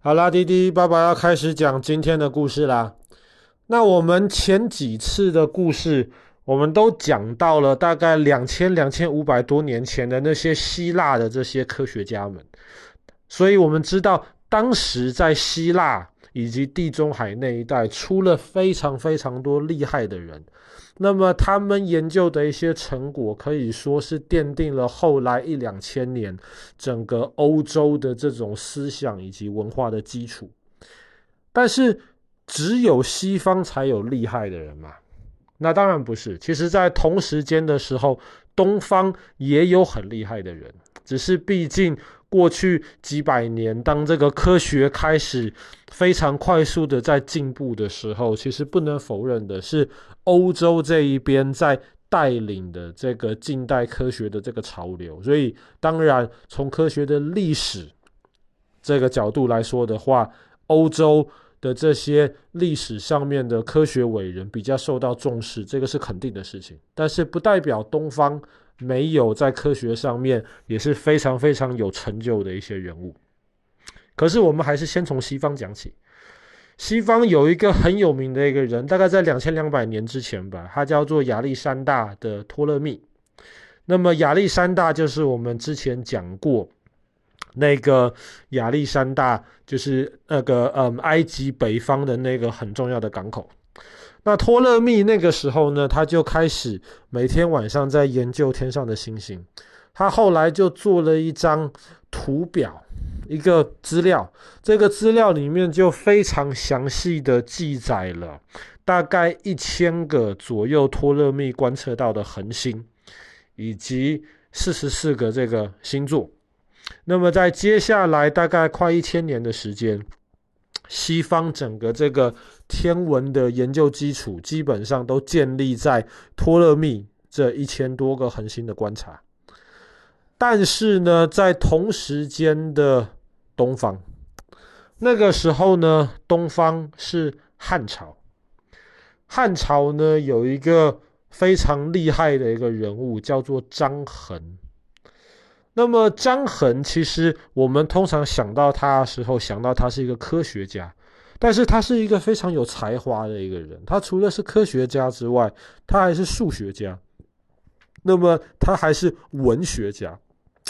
好啦，滴滴爸爸要开始讲今天的故事啦。那我们前几次的故事，我们都讲到了大概两千两千五百多年前的那些希腊的这些科学家们，所以我们知道当时在希腊以及地中海那一带出了非常非常多厉害的人。那么他们研究的一些成果，可以说是奠定了后来一两千年整个欧洲的这种思想以及文化的基础。但是，只有西方才有厉害的人嘛？那当然不是。其实，在同时间的时候，东方也有很厉害的人，只是毕竟。过去几百年，当这个科学开始非常快速的在进步的时候，其实不能否认的是，欧洲这一边在带领的这个近代科学的这个潮流。所以，当然从科学的历史这个角度来说的话，欧洲的这些历史上面的科学伟人比较受到重视，这个是肯定的事情。但是，不代表东方。没有在科学上面也是非常非常有成就的一些人物，可是我们还是先从西方讲起。西方有一个很有名的一个人，大概在两千两百年之前吧，他叫做亚历山大的托勒密。那么亚历山大就是我们之前讲过那个亚历山大，就是那个嗯埃及北方的那个很重要的港口。那托勒密那个时候呢，他就开始每天晚上在研究天上的星星。他后来就做了一张图表，一个资料。这个资料里面就非常详细的记载了大概一千个左右托勒密观测到的恒星，以及四十四个这个星座。那么在接下来大概快一千年的时间。西方整个这个天文的研究基础，基本上都建立在托勒密这一千多个恒星的观察。但是呢，在同时间的东方，那个时候呢，东方是汉朝。汉朝呢，有一个非常厉害的一个人物，叫做张衡。那么张衡，其实我们通常想到他的时候，想到他是一个科学家，但是他是一个非常有才华的一个人。他除了是科学家之外，他还是数学家，那么他还是文学家，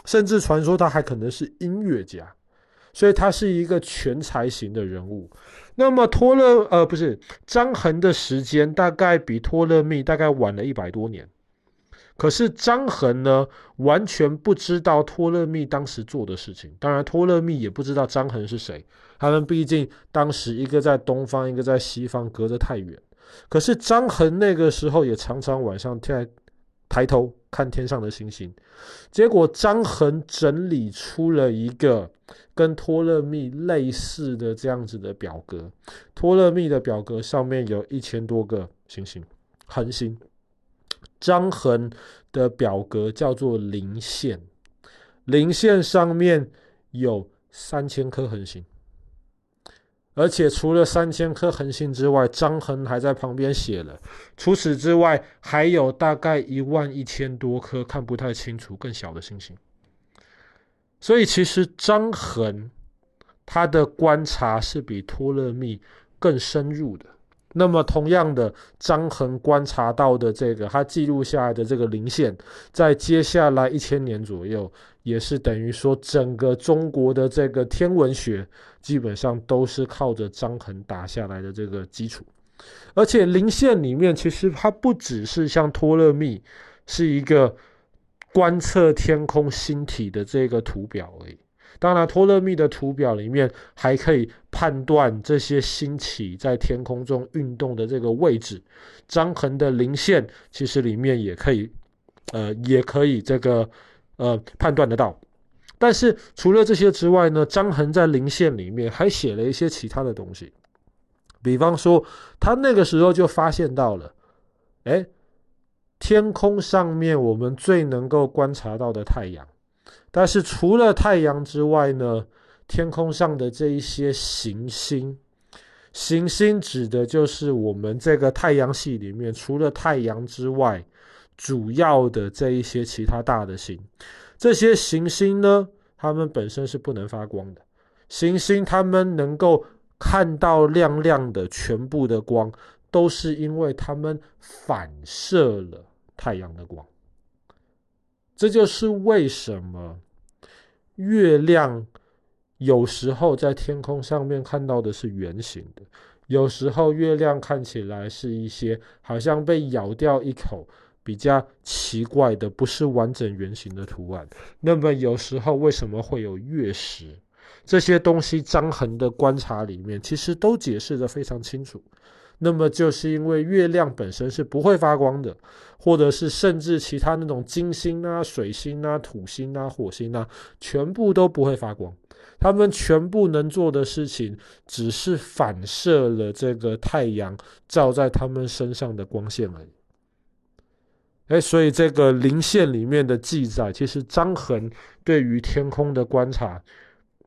甚至传说他还可能是音乐家，所以他是一个全才型的人物。那么托勒呃不是张衡的时间大概比托勒密大概晚了一百多年。可是张衡呢，完全不知道托勒密当时做的事情。当然，托勒密也不知道张衡是谁。他们毕竟当时一个在东方，一个在西方，隔得太远。可是张衡那个时候也常常晚上在抬头看天上的星星。结果张衡整理出了一个跟托勒密类似的这样子的表格。托勒密的表格上面有一千多个星星，恒星。张衡的表格叫做零线，零线上面有三千颗恒星，而且除了三千颗恒星之外，张衡还在旁边写了，除此之外还有大概一万一千多颗看不太清楚更小的星星。所以其实张衡他的观察是比托勒密更深入的。那么，同样的，张衡观察到的这个，他记录下来的这个零线，在接下来一千年左右，也是等于说，整个中国的这个天文学，基本上都是靠着张衡打下来的这个基础。而且，零线里面其实它不只是像托勒密是一个观测天空星体的这个图表而已。当然，托勒密的图表里面还可以判断这些星体在天空中运动的这个位置。张衡的零线其实里面也可以，呃，也可以这个呃判断得到。但是除了这些之外呢，张衡在零线里面还写了一些其他的东西。比方说，他那个时候就发现到了，哎，天空上面我们最能够观察到的太阳。但是除了太阳之外呢，天空上的这一些行星，行星指的就是我们这个太阳系里面除了太阳之外，主要的这一些其他大的星。这些行星呢，它们本身是不能发光的，行星它们能够看到亮亮的全部的光，都是因为它们反射了太阳的光。这就是为什么月亮有时候在天空上面看到的是圆形的，有时候月亮看起来是一些好像被咬掉一口，比较奇怪的，不是完整圆形的图案。那么有时候为什么会有月食？这些东西张衡的观察里面其实都解释得非常清楚。那么就是因为月亮本身是不会发光的，或者是甚至其他那种金星啊、水星啊、土星啊、火星啊，全部都不会发光。他们全部能做的事情，只是反射了这个太阳照在他们身上的光线而已。哎，所以这个零线里面的记载，其实张衡对于天空的观察，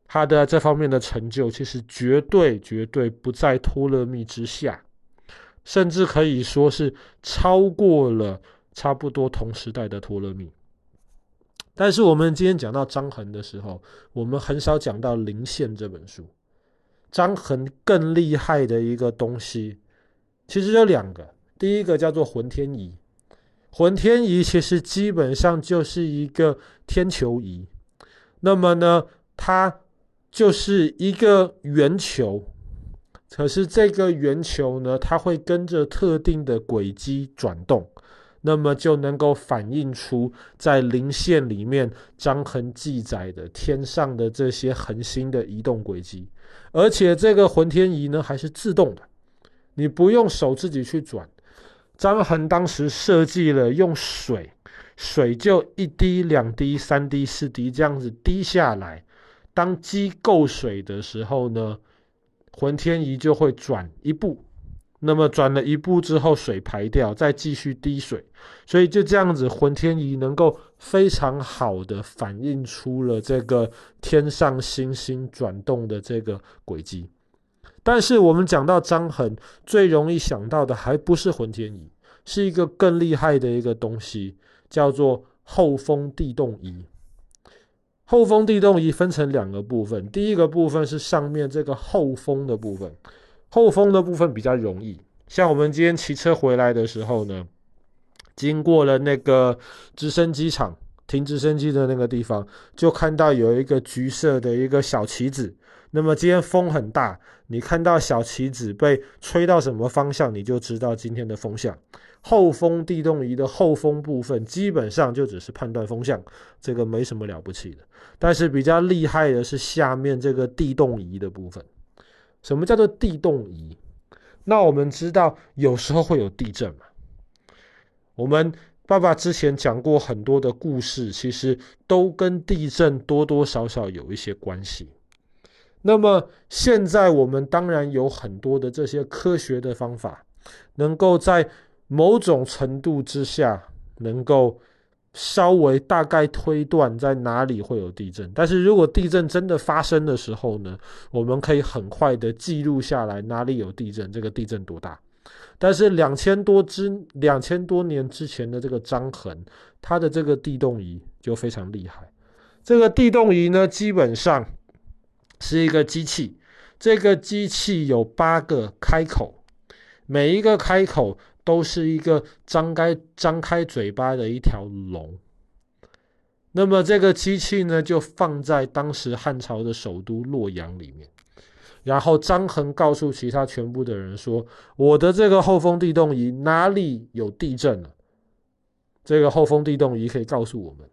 他的这方面的成就，其实绝对绝对不在托勒密之下。甚至可以说是超过了差不多同时代的托勒密。但是我们今天讲到张衡的时候，我们很少讲到《灵线》这本书。张衡更厉害的一个东西，其实有两个。第一个叫做浑天仪，浑天仪其实基本上就是一个天球仪。那么呢，它就是一个圆球。可是这个圆球呢，它会跟着特定的轨迹转动，那么就能够反映出在灵线里面张衡记载的天上的这些恒星的移动轨迹，而且这个浑天仪呢还是自动的，你不用手自己去转。张衡当时设计了用水，水就一滴、两滴、三滴、四滴这样子滴下来，当积够水的时候呢，浑天仪就会转一步，那么转了一步之后，水排掉，再继续滴水，所以就这样子，浑天仪能够非常好的反映出了这个天上星星转动的这个轨迹。但是我们讲到张衡，最容易想到的还不是浑天仪，是一个更厉害的一个东西，叫做后风地动仪。后风地动仪分成两个部分，第一个部分是上面这个后风的部分，后风的部分比较容易。像我们今天骑车回来的时候呢，经过了那个直升机场，停直升机的那个地方，就看到有一个橘色的一个小旗子。那么今天风很大，你看到小旗子被吹到什么方向，你就知道今天的风向。后风地动仪的后风部分基本上就只是判断风向，这个没什么了不起的。但是比较厉害的是下面这个地动仪的部分。什么叫做地动仪？那我们知道有时候会有地震嘛。我们爸爸之前讲过很多的故事，其实都跟地震多多少少有一些关系。那么现在我们当然有很多的这些科学的方法，能够在某种程度之下，能够稍微大概推断在哪里会有地震。但是如果地震真的发生的时候呢，我们可以很快的记录下来哪里有地震，这个地震多大。但是两千多之两千多年之前的这个张衡，他的这个地动仪就非常厉害。这个地动仪呢，基本上是一个机器，这个机器有八个开口，每一个开口。都是一个张开张开嘴巴的一条龙。那么这个机器呢，就放在当时汉朝的首都洛阳里面。然后张衡告诉其他全部的人说：“我的这个后风地动仪哪里有地震了？这个后风地动仪可以告诉我们。”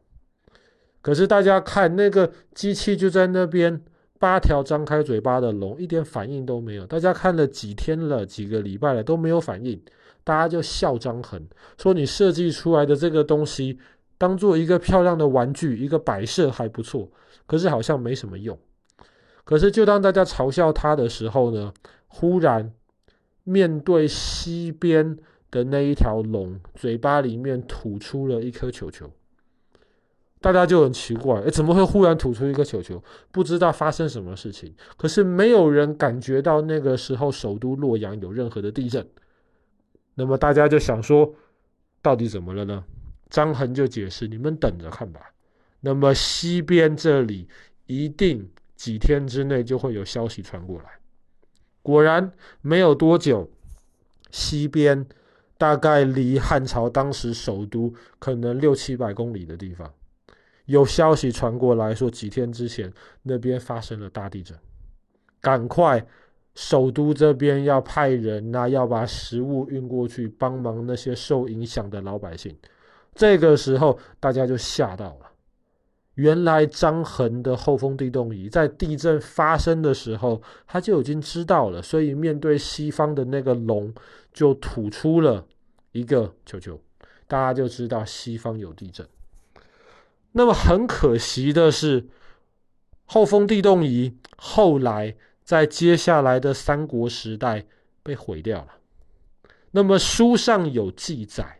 可是大家看那个机器就在那边。八条张开嘴巴的龙一点反应都没有，大家看了几天了，几个礼拜了都没有反应，大家就笑张衡，说你设计出来的这个东西当做一个漂亮的玩具，一个摆设还不错，可是好像没什么用。可是就当大家嘲笑他的时候呢，忽然面对西边的那一条龙，嘴巴里面吐出了一颗球球。大家就很奇怪，哎，怎么会忽然吐出一个球球？不知道发生什么事情。可是没有人感觉到那个时候首都洛阳有任何的地震。那么大家就想说，到底怎么了呢？张衡就解释：你们等着看吧。那么西边这里一定几天之内就会有消息传过来。果然，没有多久，西边大概离汉朝当时首都可能六七百公里的地方，有消息传过来说，几天之前那边发生了大地震，赶快首都这边要派人呐、要把食物运过去帮忙那些受影响的老百姓。这个时候，大家就吓到了。原来张衡的后丰地动仪在地震发生的时候，他就已经知道了，所以面对西方的那个龙，就吐出了一个球球，大家就知道西方有地震。那么很可惜的是，后丰地动仪后来在接下来的三国时代被毁掉了。那么书上有记载。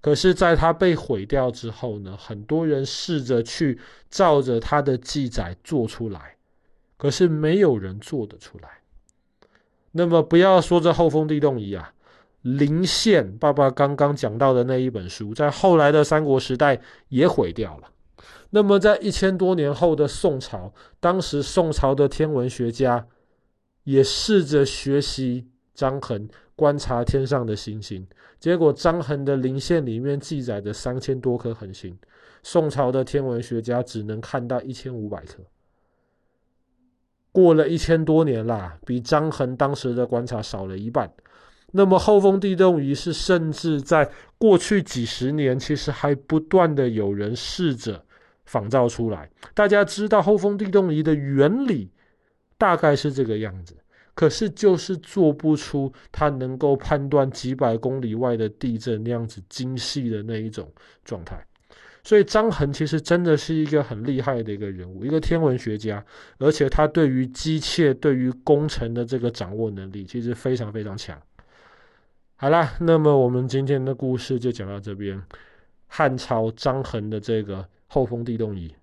可是，在它被毁掉之后呢，很多人试着去照着它的记载做出来，可是没有人做得出来。那么，不要说这后封地动仪啊，临县爸爸刚刚讲到的那一本书，在后来的三国时代也毁掉了。那么，在一千多年后的宋朝，当时宋朝的天文学家也试着学习张衡。观察天上的星星，结果张衡的临县里面记载的三千多颗恒星，宋朝的天文学家只能看到一千五百颗。过了一千多年啦，比张衡当时的观察少了一半。那么后丰地动仪是甚至在过去几十年，其实还不断的有人试着仿造出来。大家知道后丰地动仪的原理大概是这个样子。可是，就是做不出他能够判断几百公里外的地震那样子精细的那一种状态。所以，张衡其实真的是一个很厉害的一个人物，一个天文学家，而且他对于机械、对于工程的这个掌握能力，其实非常非常强。好啦，那么我们今天的故事就讲到这边，汉朝张衡的这个后丰地动仪。